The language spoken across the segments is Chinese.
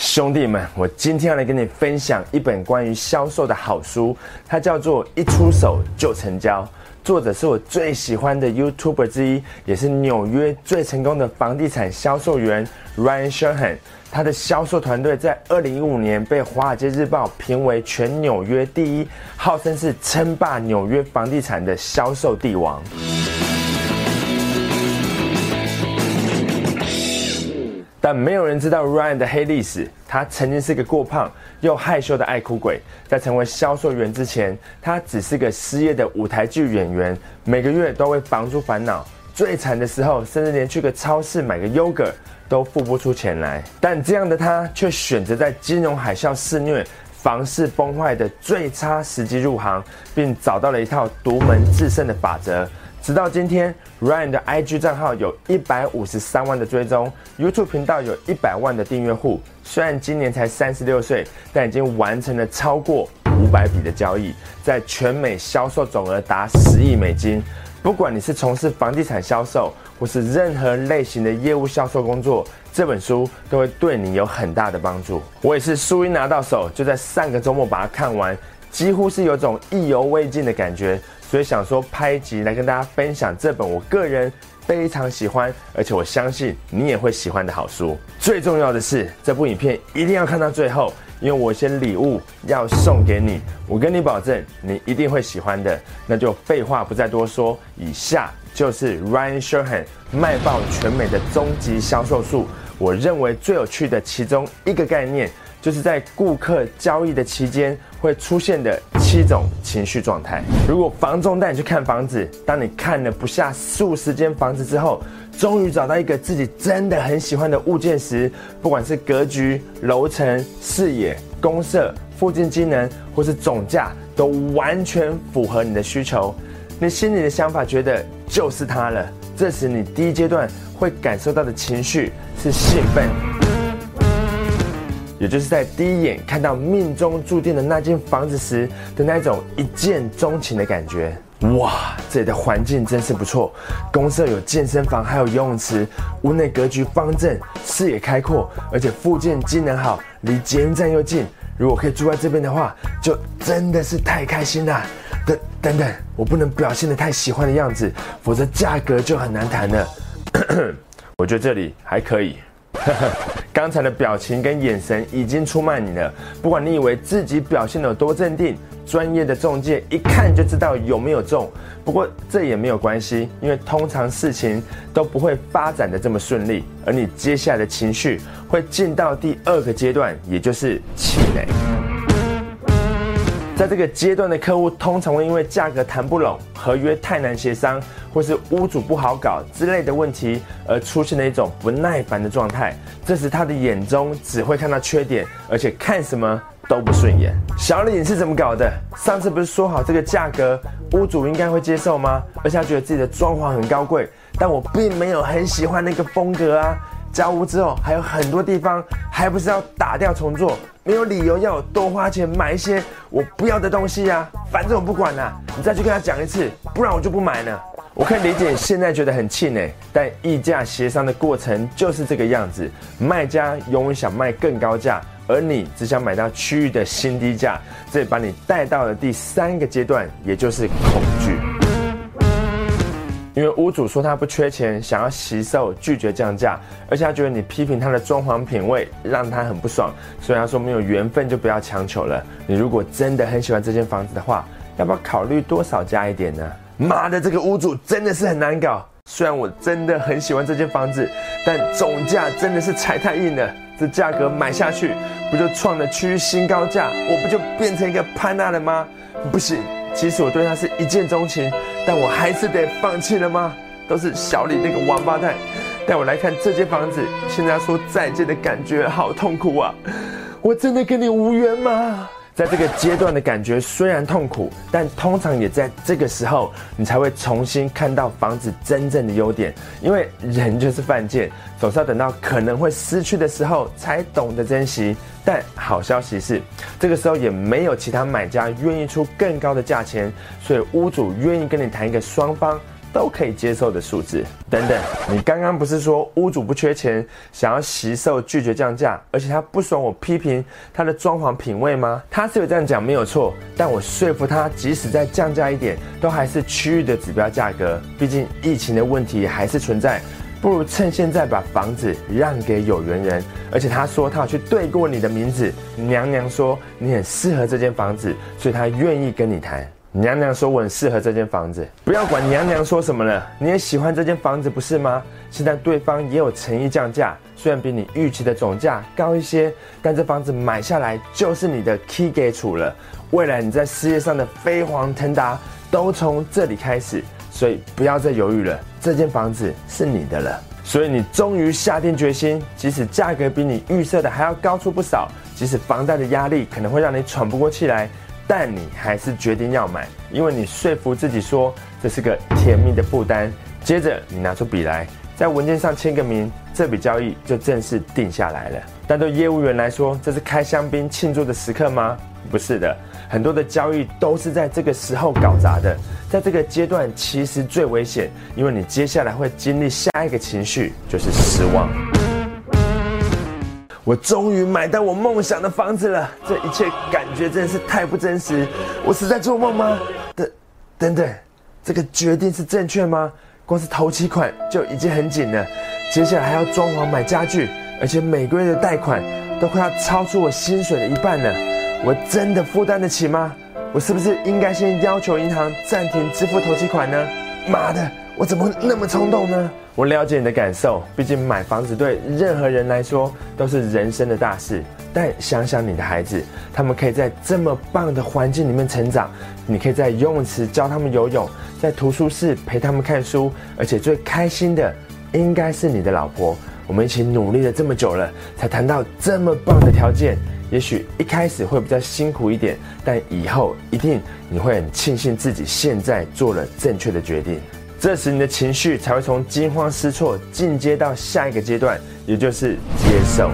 兄弟们，我今天要来跟你分享一本关于销售的好书，它叫做《一出手就成交》，作者是我最喜欢的 YouTuber 之一，也是纽约最成功的房地产销售员 Ryan Sherhan。他的销售团队在二零一五年被《华尔街日报》评为全纽约第一，号称是称霸纽约房地产的销售帝王。但没有人知道 Ryan 的黑历史。他曾经是个过胖又害羞的爱哭鬼，在成为销售员之前，他只是个失业的舞台剧演员，每个月都为房租烦恼。最惨的时候，甚至连去个超市买个 y o g 都付不出钱来。但这样的他，却选择在金融海啸肆虐、房市崩坏的最差时机入行，并找到了一套独门制胜的法则。直到今天，Ryan 的 IG 账号有一百五十三万的追踪，YouTube 频道有一百万的订阅户。虽然今年才三十六岁，但已经完成了超过五百笔的交易，在全美销售总额达十亿美金。不管你是从事房地产销售，或是任何类型的业务销售工作，这本书都会对你有很大的帮助。我也是书一拿到手，就在上个周末把它看完，几乎是有种意犹未尽的感觉。所以想说拍集来跟大家分享这本我个人非常喜欢，而且我相信你也会喜欢的好书。最重要的是，这部影片一定要看到最后，因为我有些礼物要送给你，我跟你保证你一定会喜欢的。那就废话不再多说，以下就是 Ryan Sherhan 卖爆全美的终极销售术。我认为最有趣的其中一个概念。就是在顾客交易的期间会出现的七种情绪状态。如果房仲带你去看房子，当你看了不下数十间房子之后，终于找到一个自己真的很喜欢的物件时，不管是格局、楼层、视野、公社、附近机能，或是总价，都完全符合你的需求，你心里的想法觉得就是它了。这时你第一阶段会感受到的情绪是兴奋。也就是在第一眼看到命中注定的那间房子时的那种一见钟情的感觉。哇，这里的环境真是不错，公社有健身房，还有游泳池，屋内格局方正，视野开阔，而且附近机能好，离捷运站又近。如果可以住在这边的话，就真的是太开心啦。等等等，我不能表现的太喜欢的样子，否则价格就很难谈了。我觉得这里还可以。刚才的表情跟眼神已经出卖你了。不管你以为自己表现的有多镇定，专业的中介一看就知道有没有中。不过这也没有关系，因为通常事情都不会发展的这么顺利，而你接下来的情绪会进到第二个阶段，也就是气馁。在这个阶段的客户通常会因为价格谈不拢、合约太难协商，或是屋主不好搞之类的问题，而出现了一种不耐烦的状态。这时他的眼中只会看到缺点，而且看什么都不顺眼。小李你是怎么搞的？上次不是说好这个价格，屋主应该会接受吗？而且他觉得自己的装潢很高贵，但我并没有很喜欢那个风格啊。交屋之后还有很多地方，还不是要打掉重做？没有理由要我多花钱买一些我不要的东西呀！反正我不管了，你再去跟他讲一次，不然我就不买了。我可以理解现在觉得很气馁，但议价协商的过程就是这个样子。卖家永远想卖更高价，而你只想买到区域的新低价，这把你带到了第三个阶段，也就是恐惧。因为屋主说他不缺钱，想要惜售，拒绝降价，而且他觉得你批评他的装潢品味，让他很不爽。所以他说没有缘分就不要强求了。你如果真的很喜欢这间房子的话，要不要考虑多少加一点呢？妈的，这个屋主真的是很难搞。虽然我真的很喜欢这间房子，但总价真的是踩太硬了。这价格买下去，不就创了区域新高价？我不就变成一个潘娜了吗？不行。其实我对他是一见钟情，但我还是得放弃了吗？都是小李那个王八蛋带我来看这间房子，现在说再见的感觉好痛苦啊！我真的跟你无缘吗？在这个阶段的感觉虽然痛苦，但通常也在这个时候，你才会重新看到房子真正的优点。因为人就是犯贱，总是要等到可能会失去的时候才懂得珍惜。但好消息是，这个时候也没有其他买家愿意出更高的价钱，所以屋主愿意跟你谈一个双方都可以接受的数字。等等，你刚刚不是说屋主不缺钱，想要惜售拒绝降价，而且他不爽我批评他的装潢品味吗？他是有这样讲没有错，但我说服他，即使再降价一点，都还是区域的指标价格。毕竟疫情的问题还是存在。不如趁现在把房子让给有缘人，而且他说他要去对过你的名字。娘娘说你很适合这间房子，所以他愿意跟你谈。娘娘说我很适合这间房子，不要管娘娘说什么了，你也喜欢这间房子不是吗？现在对方也有诚意降价，虽然比你预期的总价高一些，但这房子买下来就是你的 key 给处了。未来你在事业上的飞黄腾达都从这里开始。所以不要再犹豫了，这间房子是你的了。所以你终于下定决心，即使价格比你预设的还要高出不少，即使房贷的压力可能会让你喘不过气来，但你还是决定要买，因为你说服自己说这是个甜蜜的负担。接着你拿出笔来，在文件上签个名，这笔交易就正式定下来了。但对业务员来说，这是开香槟庆祝的时刻吗？不是的。很多的交易都是在这个时候搞砸的，在这个阶段其实最危险，因为你接下来会经历下一个情绪，就是失望。我终于买到我梦想的房子了，这一切感觉真的是太不真实，我是在做梦吗？等，等等，这个决定是正确吗？光是头期款就已经很紧了，接下来还要装潢买家具，而且每个月的贷款都快要超出我薪水的一半了。我真的负担得起吗？我是不是应该先要求银行暂停支付头期款呢？妈的，我怎么会那么冲动呢？我了解你的感受，毕竟买房子对任何人来说都是人生的大事。但想想你的孩子，他们可以在这么棒的环境里面成长，你可以在游泳池教他们游泳，在图书室陪他们看书，而且最开心的应该是你的老婆。我们一起努力了这么久了，才谈到这么棒的条件。也许一开始会比较辛苦一点，但以后一定你会很庆幸自己现在做了正确的决定。这时你的情绪才会从惊慌失措进阶到下一个阶段，也就是接受。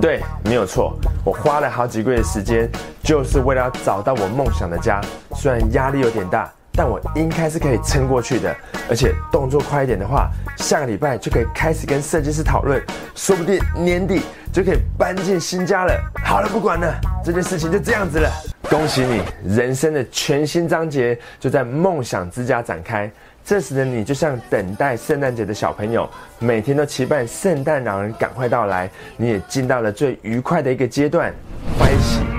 对，没有错，我花了好几个月的时间，就是为了要找到我梦想的家。虽然压力有点大，但我应该是可以撑过去的。而且动作快一点的话，下个礼拜就可以开始跟设计师讨论，说不定年底。就可以搬进新家了。好了，不管了，这件事情就这样子了。恭喜你，人生的全新章节就在梦想之家展开。这时的你就像等待圣诞节的小朋友，每天都期盼圣诞老人赶快到来。你也进到了最愉快的一个阶段，欢喜。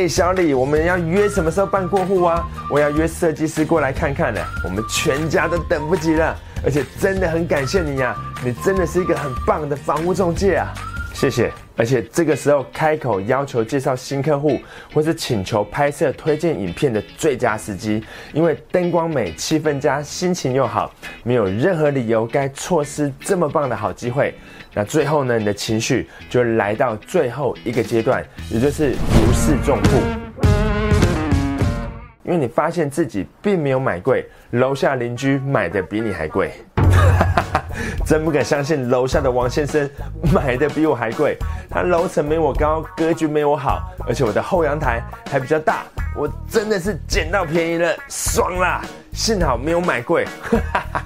嘿，小李，我们要约什么时候办过户啊？我要约设计师过来看看呢。我们全家都等不及了。而且真的很感谢你呀，你真的是一个很棒的房屋中介啊，谢谢。而且这个时候开口要求介绍新客户，或是请求拍摄推荐影片的最佳时机，因为灯光美、气氛佳、心情又好，没有任何理由该错失这么棒的好机会。那最后呢，你的情绪就来到最后一个阶段，也就是如释重负，因为你发现自己并没有买贵。楼下邻居买的比你还贵，真不敢相信楼下的王先生买的比我还贵。他楼层没我高，格局没我好，而且我的后阳台还比较大，我真的是捡到便宜了，爽啦！幸好没有买贵，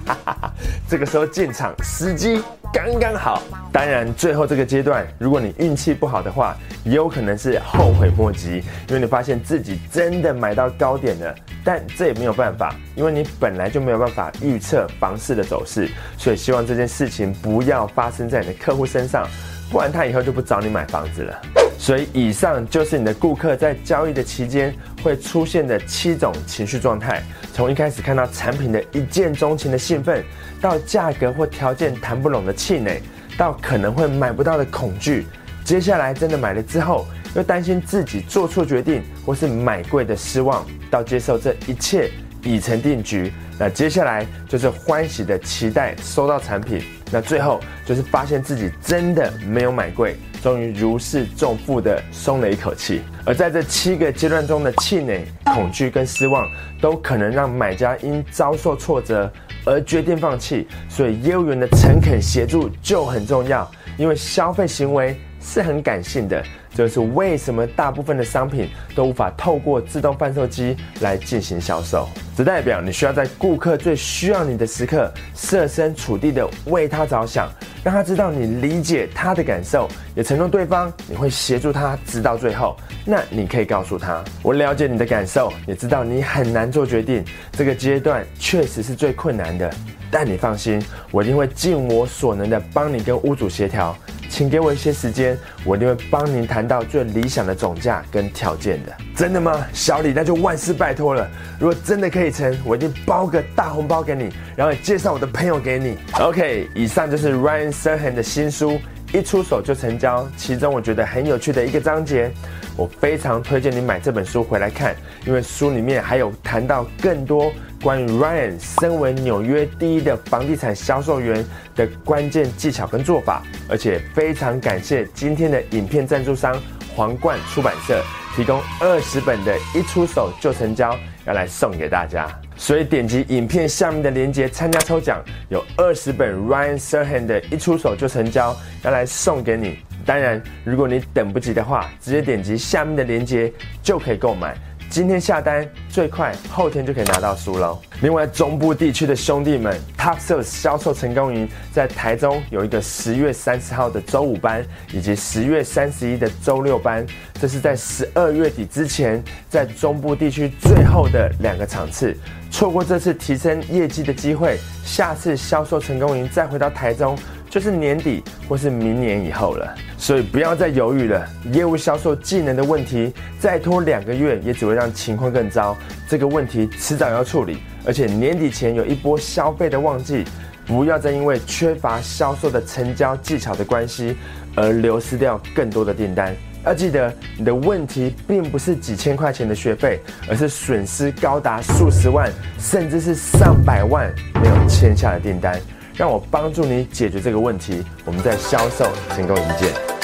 这个时候进场时机刚刚好。当然，最后这个阶段，如果你运气不好的话，也有可能是后悔莫及，因为你发现自己真的买到高点了。但这也没有办法，因为你本来就没有办法预测房市的走势，所以希望这件事情不要发生在你的客户身上，不然他以后就不找你买房子了。所以以上就是你的顾客在交易的期间会出现的七种情绪状态，从一开始看到产品的一见钟情的兴奋，到价格或条件谈不拢的气馁，到可能会买不到的恐惧，接下来真的买了之后。又担心自己做错决定，或是买贵的失望，到接受这一切已成定局。那接下来就是欢喜的期待收到产品，那最后就是发现自己真的没有买贵，终于如释重负的松了一口气。而在这七个阶段中的气馁、恐惧跟失望，都可能让买家因遭受挫折而决定放弃。所以业务员的诚恳协助就很重要，因为消费行为。是很感性的，就是为什么大部分的商品都无法透过自动贩售机来进行销售。只代表你需要在顾客最需要你的时刻，设身处地的为他着想，让他知道你理解他的感受，也承诺对方你会协助他直到最后。那你可以告诉他，我了解你的感受，也知道你很难做决定，这个阶段确实是最困难的。但你放心，我一定会尽我所能的帮你跟屋主协调，请给我一些时间，我一定会帮您谈到最理想的总价跟条件的。真的吗，小李？那就万事拜托了。如果真的可以成，我一定包个大红包给你，然后介绍我的朋友给你。OK，以上就是 Ryan Serhan 的新书。一出手就成交，其中我觉得很有趣的一个章节，我非常推荐你买这本书回来看，因为书里面还有谈到更多关于 Ryan 身为纽约第一的房地产销售员的关键技巧跟做法，而且非常感谢今天的影片赞助商皇冠出版社提供二十本的一出手就成交，要来送给大家。所以点击影片下面的链接参加抽奖，有二十本 Ryan Serhan 的一出手就成交，要来送给你。当然，如果你等不及的话，直接点击下面的链接就可以购买。今天下单最快，后天就可以拿到书喽。另外，中部地区的兄弟们，Top Sales 销售成功营在台中有一个十月三十号的周五班，以及十月三十一的周六班。这是在十二月底之前，在中部地区最后的两个场次。错过这次提升业绩的机会，下次销售成功营再回到台中。就是年底或是明年以后了，所以不要再犹豫了。业务销售技能的问题，再拖两个月也只会让情况更糟。这个问题迟早要处理，而且年底前有一波消费的旺季，不要再因为缺乏销售的成交技巧的关系，而流失掉更多的订单。要记得，你的问题并不是几千块钱的学费，而是损失高达数十万，甚至是上百万没有签下的订单。让我帮助你解决这个问题，我们在销售成功一见。